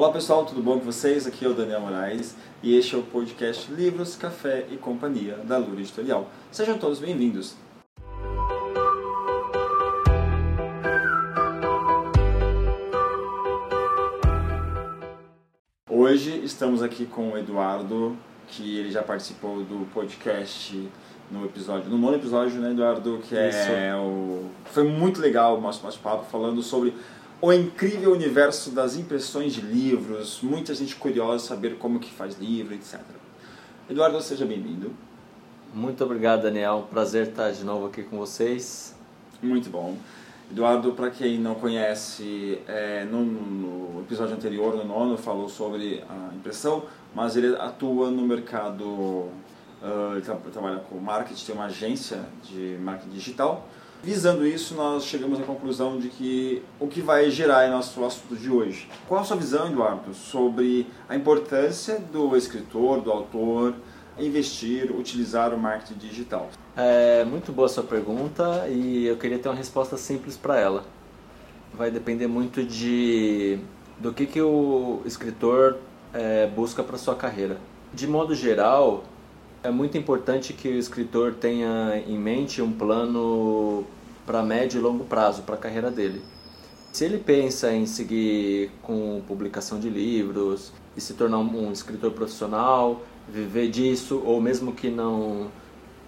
Olá pessoal, tudo bom com vocês? Aqui é o Daniel Moraes e este é o podcast Livros, Café e Companhia da Lura Editorial. Sejam todos bem-vindos. Hoje estamos aqui com o Eduardo, que ele já participou do podcast no episódio, no nono episódio, né, Eduardo, que é Isso. o foi muito legal o nosso bate-papo falando sobre o incrível universo das impressões de livros, muita gente curiosa saber como que faz livro, etc. Eduardo, seja bem-vindo. Muito obrigado, Daniel. Prazer estar de novo aqui com vocês. Muito bom. Eduardo, para quem não conhece, é, no, no episódio anterior, no nono, falou sobre a impressão, mas ele atua no mercado, ah, ele tra trabalha com marketing, tem uma agência de marketing digital. Visando isso, nós chegamos à conclusão de que o que vai gerar é nosso assunto de hoje. Qual a sua visão, Eduardo, sobre a importância do escritor, do autor, investir, utilizar o marketing digital? É muito boa a sua pergunta e eu queria ter uma resposta simples para ela. Vai depender muito de do que, que o escritor é, busca para sua carreira. De modo geral, é muito importante que o escritor tenha em mente um plano para médio e longo prazo para a carreira dele. Se ele pensa em seguir com publicação de livros e se tornar um escritor profissional, viver disso, ou mesmo que não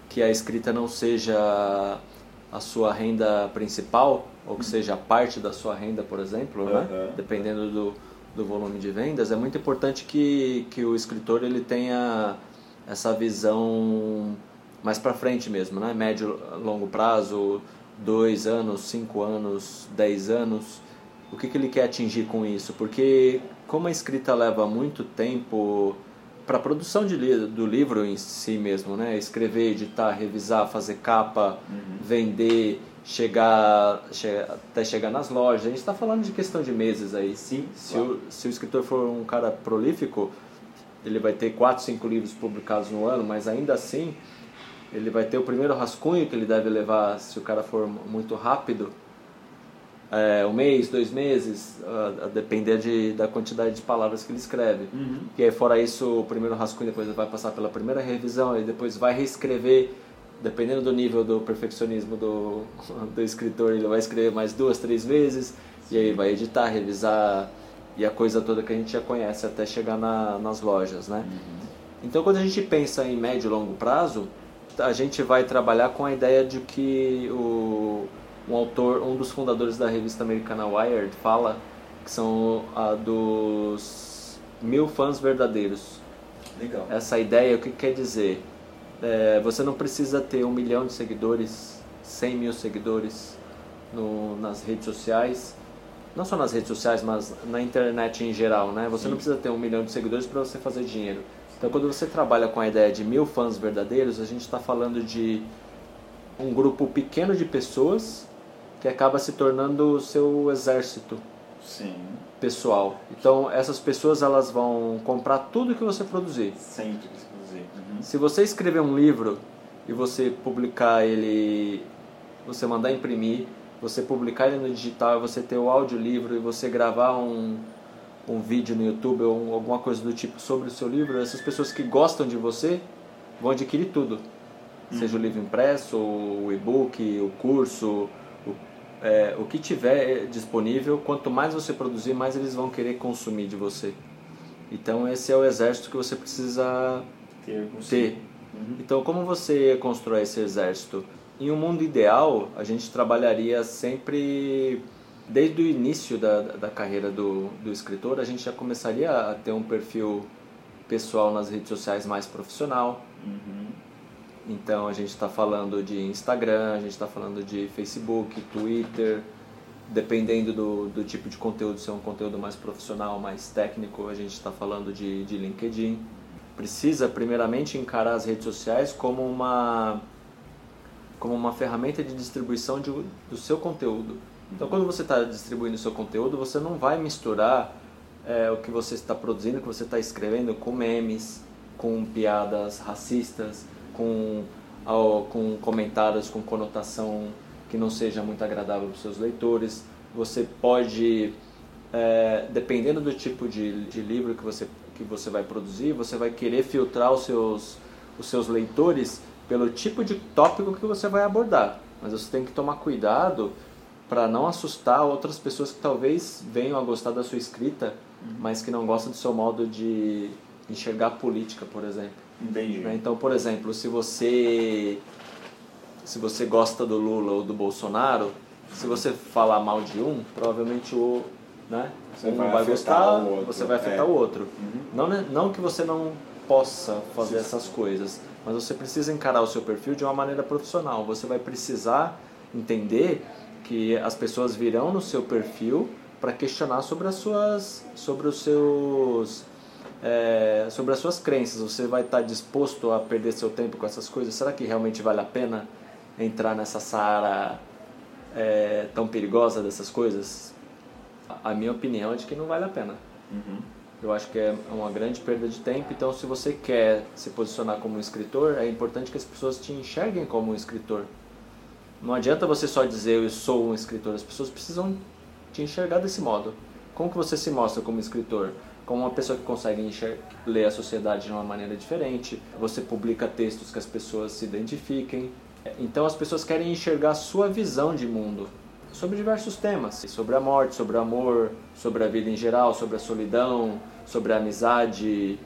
que a escrita não seja a sua renda principal, ou que seja parte da sua renda, por exemplo, né? Uhum. dependendo do, do volume de vendas, é muito importante que, que o escritor ele tenha essa visão mais para frente mesmo, né? médio, longo prazo, dois anos, cinco anos, dez anos. O que, que ele quer atingir com isso? Porque como a escrita leva muito tempo para a produção de do livro em si mesmo, né? Escrever, editar, revisar, fazer capa, vender, chegar, che até chegar nas lojas. A gente está falando de questão de meses aí. Sim, Se, claro. o, se o escritor for um cara prolífico, ele vai ter quatro, cinco livros publicados no ano, mas ainda assim ele vai ter o primeiro rascunho que ele deve levar, se o cara for muito rápido, é, um mês, dois meses, a, a depender de, da quantidade de palavras que ele escreve. Uhum. E aí, fora isso, o primeiro rascunho depois ele vai passar pela primeira revisão e depois vai reescrever, dependendo do nível do perfeccionismo do, do escritor, ele vai escrever mais duas, três vezes, e aí vai editar, revisar, e a coisa toda que a gente já conhece até chegar na, nas lojas, né? Então, quando a gente pensa em médio e longo prazo, a gente vai trabalhar com a ideia de que o, um autor, um dos fundadores da revista americana Wired fala que são a dos mil fãs verdadeiros. Legal. Essa ideia, o que quer dizer? É, você não precisa ter um milhão de seguidores, 100 mil seguidores no, nas redes sociais. Não só nas redes sociais, mas na internet em geral, né? Você Sim. não precisa ter um milhão de seguidores para você fazer dinheiro. Então, quando você trabalha com a ideia de mil fãs verdadeiros, a gente está falando de um grupo pequeno de pessoas que acaba se tornando o seu exército Sim, pessoal. Então, essas pessoas elas vão comprar tudo que você produzir. sempre exclusivo. Uhum. Se você escrever um livro e você publicar ele, você mandar imprimir, você publicar ele no digital, você ter o audiolivro e você gravar um, um vídeo no YouTube ou um- alguma coisa do tipo sobre o seu livro, essas pessoas que gostam de você vão adquirir tudo. Seja o livro impresso, o e-book, o curso, o, é, o que tiver disponível, quanto mais você produzir, mais eles vão querer consumir de você. Então esse é o exército que você precisa Ter ter. Uhum. Então, como você constrói esse exército? Em um mundo ideal, a gente trabalharia sempre, desde o início da, da carreira do, do escritor, a gente já começaria a ter um perfil pessoal nas redes sociais mais profissional. Uhum. Então, a gente está falando de Instagram, a gente está falando de Facebook, Twitter, dependendo do, do tipo de conteúdo, se é um conteúdo mais profissional, mais técnico, a gente está falando de, de LinkedIn. Precisa, primeiramente, encarar as redes sociais como uma, como uma ferramenta de distribuição de, do seu conteúdo. Então, quando você está distribuindo seu conteúdo, você não vai misturar é, o que você está produzindo, o que você está escrevendo com memes, com piadas racistas, com, ao- com comentários com conotação que não seja muito agradável para os seus leitores. Você pode é, dependendo do tipo de, de livro que você, que você vai produzir, você vai querer filtrar os seus, os seus leitores pelo tipo de tópico que você vai abordar. Mas você tem que tomar cuidado para não assustar outras pessoas que talvez venham a gostar da sua escrita, uhum. mas que não gostam do seu modo de enxergar política, por exemplo. Entendi. Né? Então, por exemplo, se você se você gosta do Lula ou do Bolsonaro, se você falar mal de um, provavelmente o né? Você um vai, vai gostar, você vai afetar é. o outro. Uhum. Não, não que você não possa fazer Sim. essas coisas, mas você precisa encarar o seu perfil de uma maneira profissional. Você vai precisar entender que as pessoas virão no seu perfil para questionar sobre as suas, sobre os seus, é, sobre as suas crenças. Você vai estar disposto a perder seu tempo com essas coisas? Será que realmente vale a pena entrar nessa sara é, tão perigosa dessas coisas? A minha opinião é de que não vale a pena. Uhum. Eu acho que é uma grande perda de tempo. Então, se você quer se posicionar como um escritor, é importante que as pessoas te enxerguem como um escritor. Não adianta você só dizer eu sou um escritor. As pessoas precisam te enxergar desse modo. Como que você se mostra como escritor? Como uma pessoa que consegue ler a sociedade de uma maneira diferente. Você publica textos que as pessoas se identifiquem. Então, as pessoas querem enxergar a sua visão de mundo sobre diversos temas, sobre a morte, sobre o amor, sobre a vida em geral, sobre a solidão, sobre a amizade,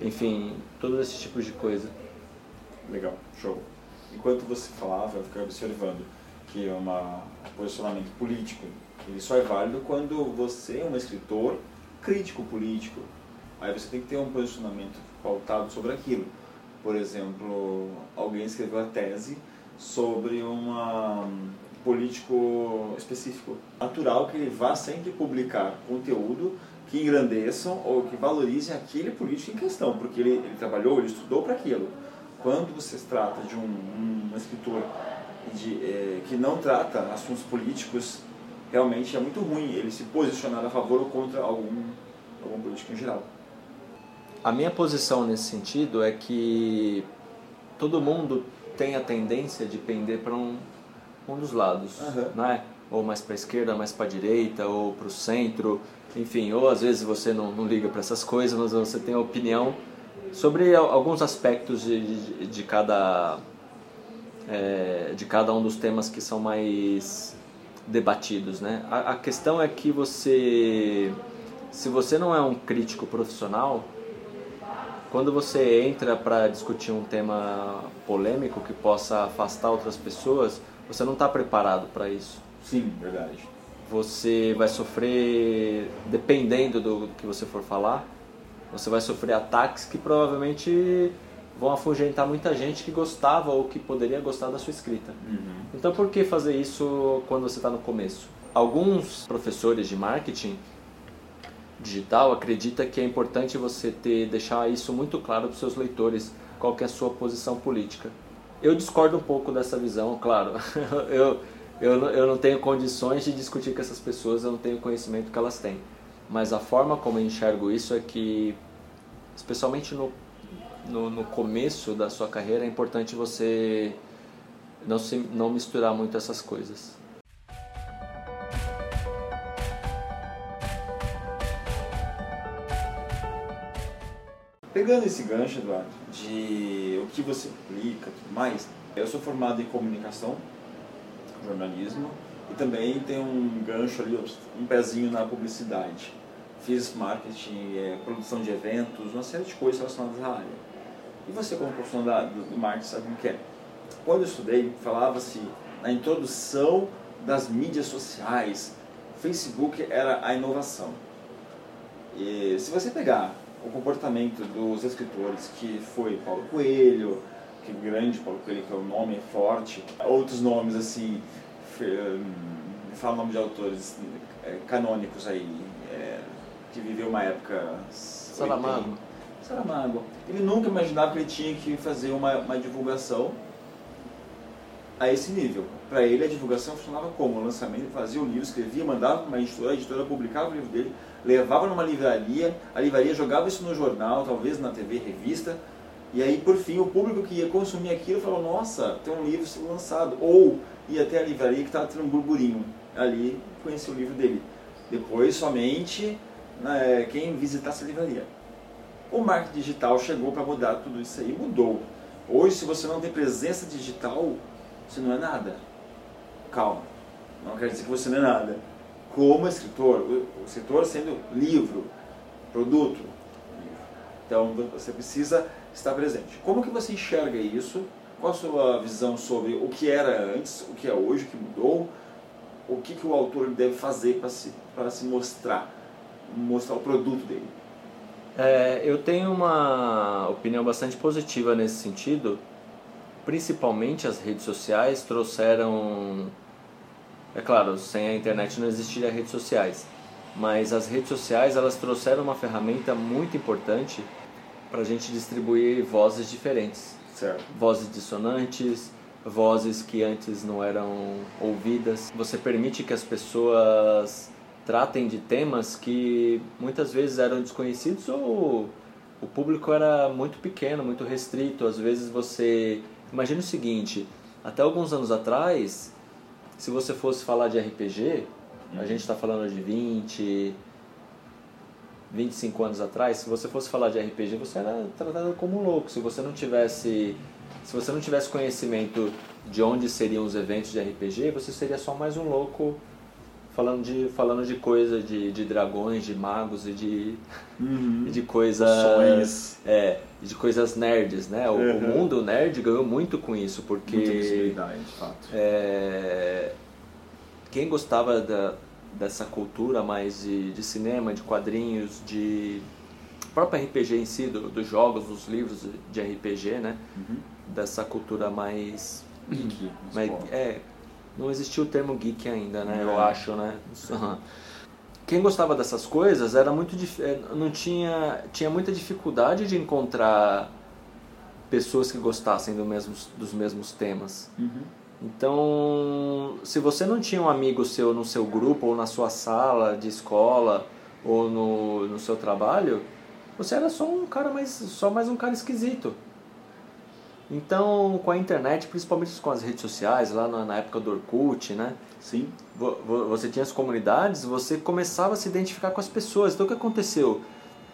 enfim, todos esses tipos de coisa. Legal, show. Enquanto você falava, eu ficava observando que um posicionamento político ele só é válido quando você é um escritor crítico político. Aí você tem que ter um posicionamento pautado sobre aquilo. Por exemplo, alguém escreveu a tese sobre uma político específico. Natural que ele vá sempre publicar conteúdo que engrandeçam ou que valorizem aquele político em questão, porque ele, ele trabalhou, ele estudou para aquilo. Quando você trata de um, um, um escritor de, é, que não trata assuntos políticos, realmente é muito ruim ele se posicionar a favor ou contra algum, algum político em geral. A minha posição nesse sentido é que todo mundo tem a tendência de pender para um, um dos lados, uhum. né? Ou mais para a esquerda, mais para a direita, ou para o centro, enfim. Ou às vezes você não, não liga para essas coisas, mas você tem a opinião sobre alguns aspectos de, de, de cada é, de cada um dos temas que são mais debatidos, né? A, a questão é que você, se você não é um crítico profissional, quando você entra para discutir um tema polêmico que possa afastar outras pessoas, você não está preparado para isso. Sim, verdade. Você vai sofrer, dependendo do que você for falar, você vai sofrer ataques que provavelmente vão afugentar muita gente que gostava ou que poderia gostar da sua escrita. Uhum. Então, por que fazer isso quando você está no começo? Alguns professores de marketing digital acreditam que é importante você ter deixar isso muito claro para os seus leitores, qual é a sua posição política. Eu discordo um pouco dessa visão, claro. eu, eu, eu não tenho condições de discutir com essas pessoas, eu não tenho conhecimento que elas têm. Mas a forma como eu enxergo isso é que, especialmente no, no, no começo da sua carreira, é importante você não, se, não misturar muito essas coisas. Pegando esse gancho, Eduardo, de o que você publica tudo mais, eu sou formado em comunicação, jornalismo, e também tenho um gancho ali, um pezinho na publicidade. Fiz marketing, é, produção de eventos, uma série de coisas relacionadas à área. E você, como profissional do marketing, sabe o que é? Quando eu estudei, falava-se na introdução das mídias sociais. Facebook era a inovação. E se você pegar o comportamento dos escritores, que foi Paulo Coelho, que é grande Paulo Coelho, que é um nome forte, outros nomes assim, me fala o nome de autores é, canônicos aí, que viveu uma época... Saramago. Saramago. Ele nunca imaginava que ele tinha que fazer uma, uma divulgação a esse nível. Para ele, a divulgação funcionava como? O lançamento, fazia o livro, escrevia, mandava para uma editora, a editora publicava o livro dele, levava numa livraria, a livraria jogava isso no jornal, talvez na TV, revista, e aí, por fim, o público que ia consumir aquilo falou: Nossa, tem um livro sendo lançado. Ou ia até a livraria que estava tendo um burburinho ali, conhecia o livro dele. Depois somente né, quem visitasse a livraria. O marketing digital chegou para mudar tudo isso aí, mudou. Hoje, se você não tem presença digital, você não é nada. Calma, não quer dizer que você não é nada. Como escritor, o escritor sendo livro, produto, então você precisa estar presente. Como que você enxerga isso? Qual a sua visão sobre o que era antes, o que é hoje, o que mudou? O que, que o autor deve fazer para se, se mostrar, mostrar o produto dele? É, eu tenho uma opinião bastante positiva nesse sentido. Principalmente as redes sociais trouxeram. É claro, sem a internet não existiria redes sociais, mas as redes sociais elas trouxeram uma ferramenta muito importante para a gente distribuir vozes diferentes. Certo. Vozes dissonantes, vozes que antes não eram ouvidas. Você permite que as pessoas tratem de temas que muitas vezes eram desconhecidos ou o público era muito pequeno, muito restrito. Às vezes você. Imagina o seguinte: até alguns anos atrás, se você fosse falar de RPG, a uhum. gente está falando de 20, 25 anos atrás, se você fosse falar de RPG, você era tratado como um louco. Se você não tivesse, se você não tivesse conhecimento de onde seriam os eventos de RPG, você seria só mais um louco falando de falando de coisa de, de dragões, de magos e de uhum. de coisas é, de coisas nerds, né? O, uhum. o, mundo nerd ganhou muito com isso porque Muita visibilidade, de fato. É, quem gostava da dessa cultura mais de, de cinema, de quadrinhos, de próprio RPG em si, do, dos jogos, dos livros de RPG, né? Uhum. Dessa cultura mais. Geek, mais é, não existia o termo geek ainda, né? É. Eu acho, né? Quem gostava dessas coisas era muito é, não tinha tinha muita dificuldade de encontrar pessoas que gostassem do mesmos, dos mesmos temas. Uhum. Então, se você não tinha um amigo seu no seu grupo, ou na sua sala de escola, ou no, no seu trabalho, você era só um cara mais, só mais um cara esquisito. Então, com a internet, principalmente com as redes sociais, lá na, época do Orkut, né? Sim. Você tinha as comunidades, você começava a se identificar com as pessoas. Então, o que aconteceu?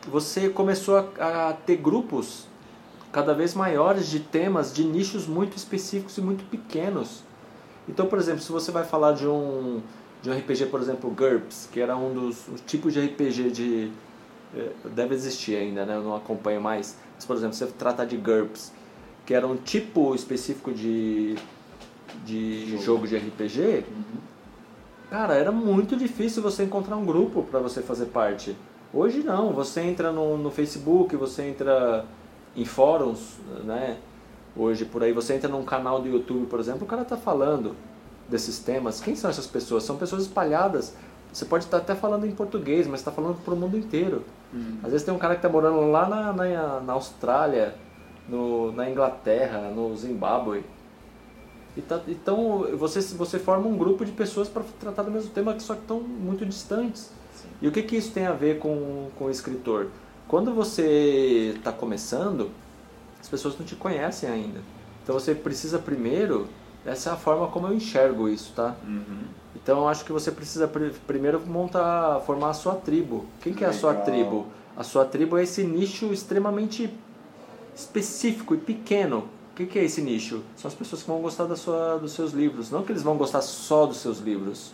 Você começou a, a ter grupos cada vez maiores de temas de nichos muito específicos e muito pequenos. Então, por exemplo, se você vai falar de um de um RPG, por exemplo, GURPS, que era um dos tipos de RPG de eh, deve existir ainda, né? Eu não acompanho mais. Mas, por exemplo, você tratar de GURPS, que era um tipo específico de de jogo, jogo de RPG, uhum. cara, era muito difícil você encontrar um grupo para você fazer parte. Hoje não, você entra no, no Facebook, você entra em fóruns, né? Hoje por aí você entra num canal do YouTube, por exemplo, o cara está falando desses temas. Quem são essas pessoas? São pessoas espalhadas. Você pode estar até falando em português, mas está falando para o mundo inteiro. Uhum. Às vezes tem um cara que está morando lá na, na, na Austrália, no, na Inglaterra, no Zimbábue. E tá, então você, você forma um grupo de pessoas para tratar do mesmo tema, só que estão muito distantes. Sim. E o que, que isso tem a ver com, com o escritor? Quando você está começando, as pessoas não te conhecem ainda. Então você precisa primeiro, essa é a forma como eu enxergo isso, tá? Uhum. Então eu acho que você precisa pr primeiro montar, formar a sua tribo. Quem que é a sua tribo? A sua tribo é esse nicho extremamente específico e pequeno. O que, que é esse nicho? São as pessoas que vão gostar da sua, dos seus livros. Não que eles vão gostar só dos seus livros,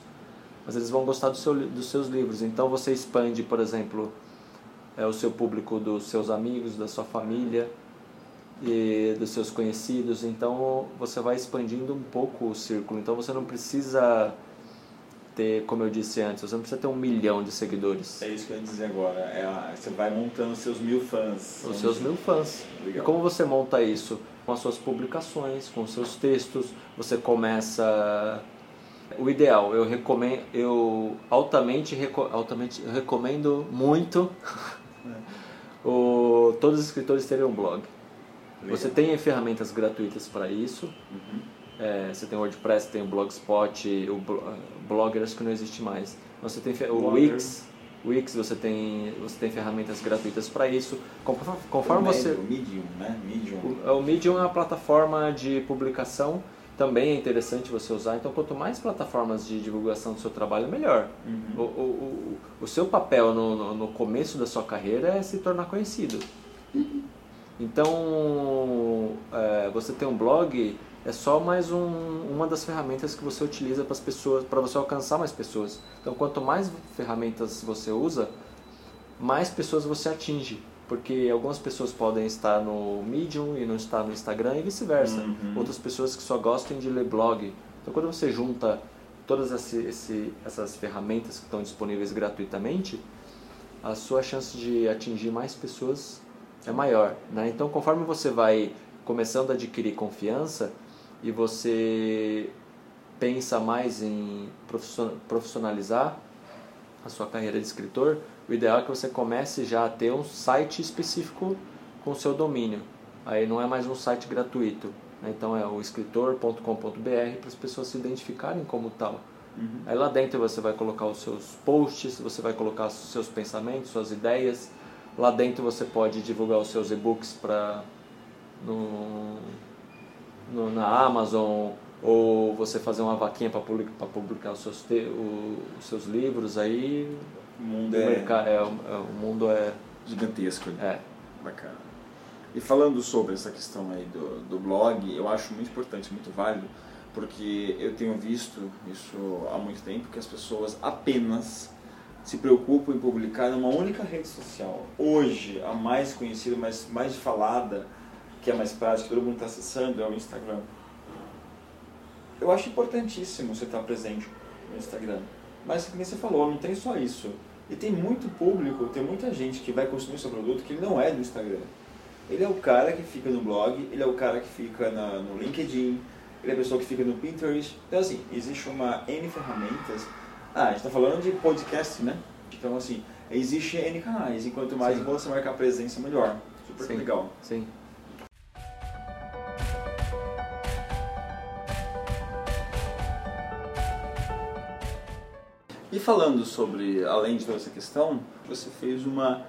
mas eles vão gostar do seu, dos seus livros. Então você expande, por exemplo, é o seu público dos seus amigos, da sua família e dos seus conhecidos. Então você vai expandindo um pouco o círculo. Então você não precisa ter, como eu disse antes, você não precisa ter um milhão de seguidores. É isso que eu ia dizer agora. É você vai montando seus mil fãs. Os seus mil fãs. Legal. E como você monta isso? Com as suas publicações, com os seus textos. Você começa o ideal, eu recomendo, eu altamente, altamente recomendo muito o, todos os escritores terem um blog. Legal. Você tem ferramentas gratuitas para isso. Uhum. É, você tem o WordPress, tem o Blogspot, o Blogger acho que não existe mais. Você tem o Wix, Wix você tem você tem ferramentas gratuitas para isso. Conforme, você o Medium, né? Medium. O, o Medium é uma plataforma de publicação também é interessante você usar. Então, quanto mais plataformas de divulgação do seu trabalho, melhor. Uhum. O, o, o, o, seu papel no, no, no, começo da sua carreira é se tornar conhecido. Uhum. Então, é, você ter um blog é só mais um, uma das ferramentas que você utiliza para as pessoas, para você alcançar mais pessoas. Então, quanto mais ferramentas você usa, mais pessoas você atinge porque algumas pessoas podem estar no Medium e não estar no Instagram e vice-versa. Uhum. Outras pessoas que só gostam de ler blog. Então, quando você junta todas esse, esse, essas ferramentas que estão disponíveis gratuitamente, a sua chance de atingir mais pessoas é maior. Né? Então, conforme você vai começando a adquirir confiança e você pensa mais em profissionalizar a sua carreira de escritor, o ideal é que você comece já a ter um site específico com seu domínio. Aí não é mais um site gratuito. Né? Então é o escritor.com.br para as pessoas se identificarem como tal. Uhum. Aí lá dentro você vai colocar os seus posts, você vai colocar os seus pensamentos, suas ideias. Lá dentro você pode divulgar os seus e-books para no, no, na Amazon ou você fazer uma vaquinha para publicar, publicar os, seus te, o, os seus livros aí o mundo o é... Mercado, é, é... O mundo é... Gigantesco. É. Bacana. E falando sobre essa questão aí do, do blog, eu acho muito importante, muito válido, porque eu tenho visto isso há muito tempo, que as pessoas apenas se preocupam em publicar numa única rede social. Hoje, a mais conhecida, mais, mais falada, que é mais prática, que todo mundo está acessando, é o Instagram. Eu acho importantíssimo você estar presente no Instagram. Mas, como você falou, não tem só isso. E tem muito público, tem muita gente que vai consumir seu produto que não é do Instagram. Ele é o cara que fica no blog, ele é o cara que fica na, no LinkedIn, ele é a pessoa que fica no Pinterest. Então, assim, existe uma N ferramentas. Ah, a gente está falando de podcast, né? Então, assim, existe N canais. E quanto mais Sim. você marcar presença, melhor. Super Sim. legal. Sim. Falando sobre, além de toda essa questão, você fez uma,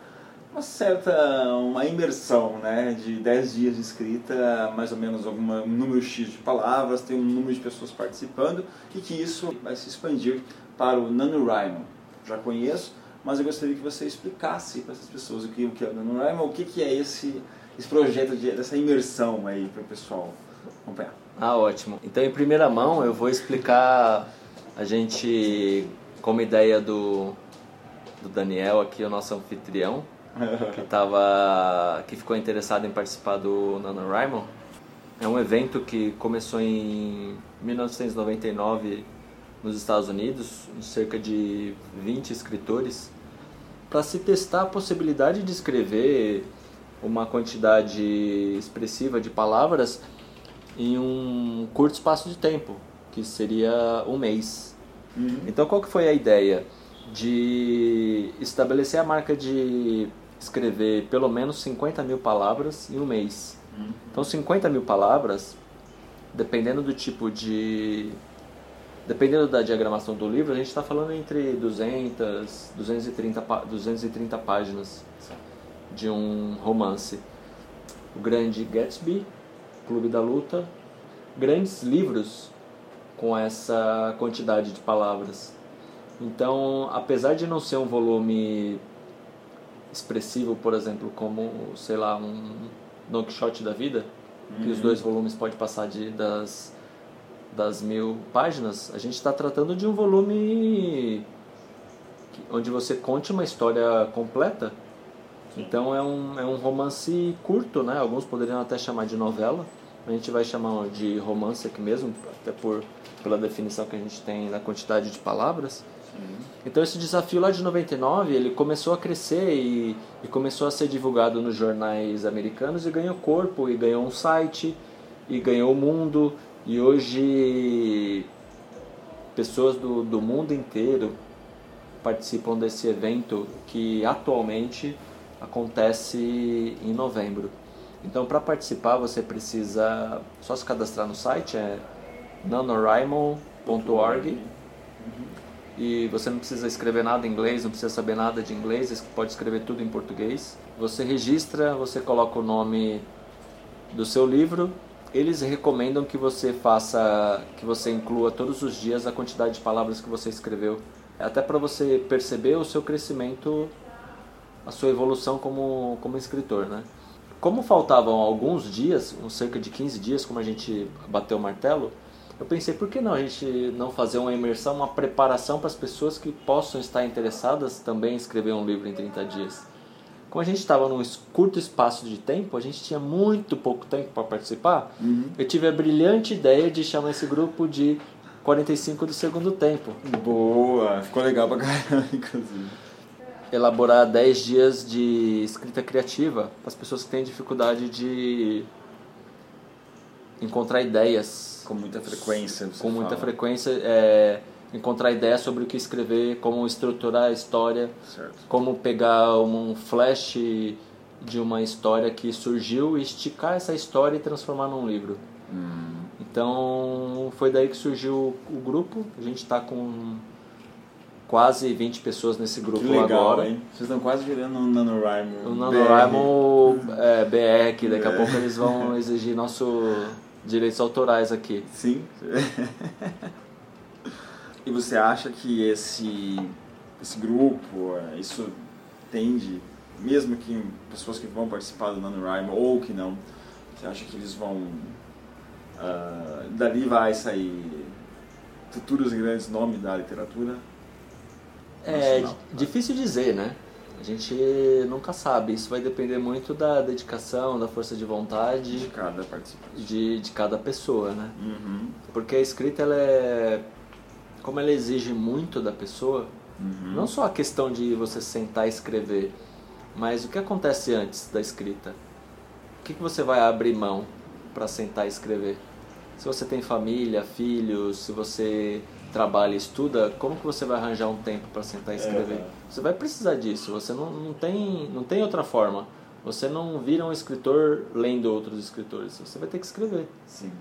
uma certa uma imersão né, de 10 dias de escrita, mais ou menos alguma, um número X de palavras, tem um número de pessoas participando e que isso vai se expandir para o NaNoWriMo. Já conheço, mas eu gostaria que você explicasse para essas pessoas o que, o que é o NaNoWriMo, o que, que é esse, esse projeto, de, dessa imersão aí para o pessoal acompanhar. Ah, ótimo. Então, em primeira mão, eu vou explicar a gente como ideia do, do Daniel aqui, o nosso anfitrião, que, tava, que ficou interessado em participar do NaNoWriMo. É um evento que começou em 1999 nos Estados Unidos, cerca de 20 escritores, para se testar a possibilidade de escrever uma quantidade expressiva de palavras em um curto espaço de tempo, que seria um mês. Uhum. Então qual que foi a ideia? De estabelecer a marca de escrever pelo menos 50 mil palavras em um mês. Uhum. Então 50 mil palavras, dependendo do tipo de... Dependendo da diagramação do livro, a gente está falando entre 200, 230, 230 páginas de um romance. O Grande Gatsby, Clube da Luta, grandes livros com essa quantidade de palavras. Então, apesar de não ser um volume expressivo, por exemplo, como, sei lá, um Don Quixote da vida, uhum. que os uhum. dois volumes pode passar de, das, das mil páginas, a gente está tratando de um volume onde você conte uma história completa. Então é um, é um romance curto, né? Alguns poderiam até chamar de novela. A gente vai chamar de romance aqui mesmo, até por pela definição que a gente tem na quantidade de palavras. Sim. Então esse desafio lá de 99, ele começou a crescer e, e, começou a ser divulgado nos jornais americanos e ganhou corpo, e ganhou um site, e ganhou o mundo, e hoje pessoas do, do mundo inteiro participam desse evento que atualmente acontece em novembro. Então para participar você precisa só se cadastrar no site, é NaNoWriMo.org e você não precisa escrever nada em inglês, não precisa saber nada de inglês, pode escrever tudo em português. Você registra, você coloca o nome do seu livro eles recomendam que você faça, que você inclua todos os dias a quantidade de palavras que você escreveu, até para você perceber o seu crescimento, a sua evolução como, como escritor, né? Como faltavam alguns dias, uns cerca de 15 dias, como a gente bateu o martelo, eu pensei, por que não a gente não fazer uma imersão, uma preparação para as pessoas que possam estar interessadas também em escrever um livro em 30 dias? Como a gente estava num curto espaço de tempo, a gente tinha muito pouco tempo para participar, uhum. eu tive a brilhante ideia de chamar esse grupo de 45 do segundo tempo. Boa, ficou legal pra caramba, inclusive. Elaborar 10 dias de escrita criativa para as pessoas que têm dificuldade de encontrar ideias. Com muita frequência. Com muita fala. frequência. É, encontrar ideias sobre o que escrever, como estruturar a história, certo. como pegar um flash de uma história que surgiu e esticar essa história e transformar num livro. Hum. Então foi daí que surgiu o grupo. A gente está com quase 20 pessoas nesse grupo que legal, agora. Hein? Vocês estão quase virando um NaNoWriMo. O NaNoWriMo é, BR, que daqui a é. pouco eles vão exigir nossos direitos autorais aqui. Sim. E você acha que esse, esse grupo, é, isso tende, mesmo que pessoas que vão participar do NaNoWriMo ou que não, você acha que eles vão. Uh, dali vai sair futuros grandes nomes da literatura? É difícil dizer, né? A gente nunca sabe. Isso vai depender muito da dedicação, da força de vontade de cada participante, de, de cada pessoa, né? Uhum. Porque a escrita ela é como ela exige muito da pessoa, uhum. não só a questão de você sentar e escrever, mas o que acontece antes da escrita? O que, que você vai abrir mão para sentar e escrever? Se você tem família, filhos, se você trabalha e estuda, como que você vai arranjar um tempo para sentar e escrever? É. Você vai precisar disso, você não, não, tem, não tem outra forma. Você não vira um escritor lendo outros escritores, você vai ter que escrever. Sim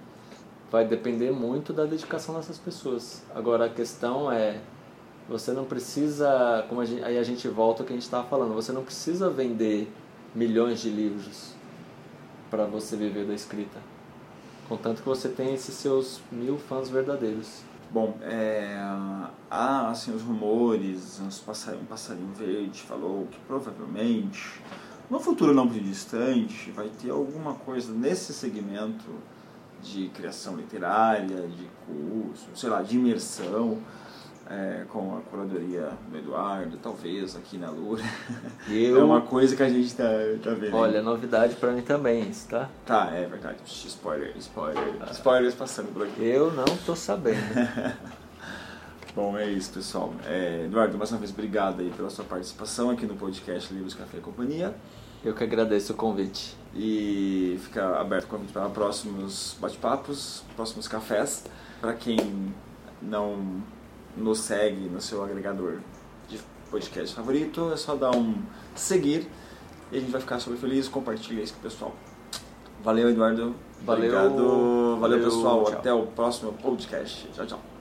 vai depender muito da dedicação dessas pessoas. Agora a questão é, você não precisa, como a gente, aí a gente volta ao que a gente estava falando, você não precisa vender milhões de livros para você viver da escrita. Contanto que você tem esses seus mil fãs verdadeiros. Bom, é, há assim, os rumores, um passarinho, um passarinho verde falou que provavelmente, no futuro não muito distante, vai ter alguma coisa nesse segmento de criação literária, de curso, sei lá, de imersão, é, com a curadoria do Eduardo, talvez aqui na Lura. Eu... É uma coisa que a gente tá, tá vendo. Olha, novidade para mim também, isso, tá? Tá, é verdade. Spoiler, spoiler. Ah. Spoilers passando por aqui. Eu não tô sabendo. Bom, é isso, pessoal. É, Eduardo, mais uma vez, obrigado aí pela sua participação aqui no podcast Livros Café e Companhia. Eu que agradeço o convite. E fica aberto o convite para próximos bate-papos, próximos cafés. Para quem não nos segue no seu agregador de podcast favorito, é só dar um seguir e a gente vai ficar super feliz. Compartilha isso com o pessoal. Valeu, Eduardo. Valeu. Obrigado. Valeu, Valeu pessoal. tchau. Até o próximo podcast. Tchau, tchau.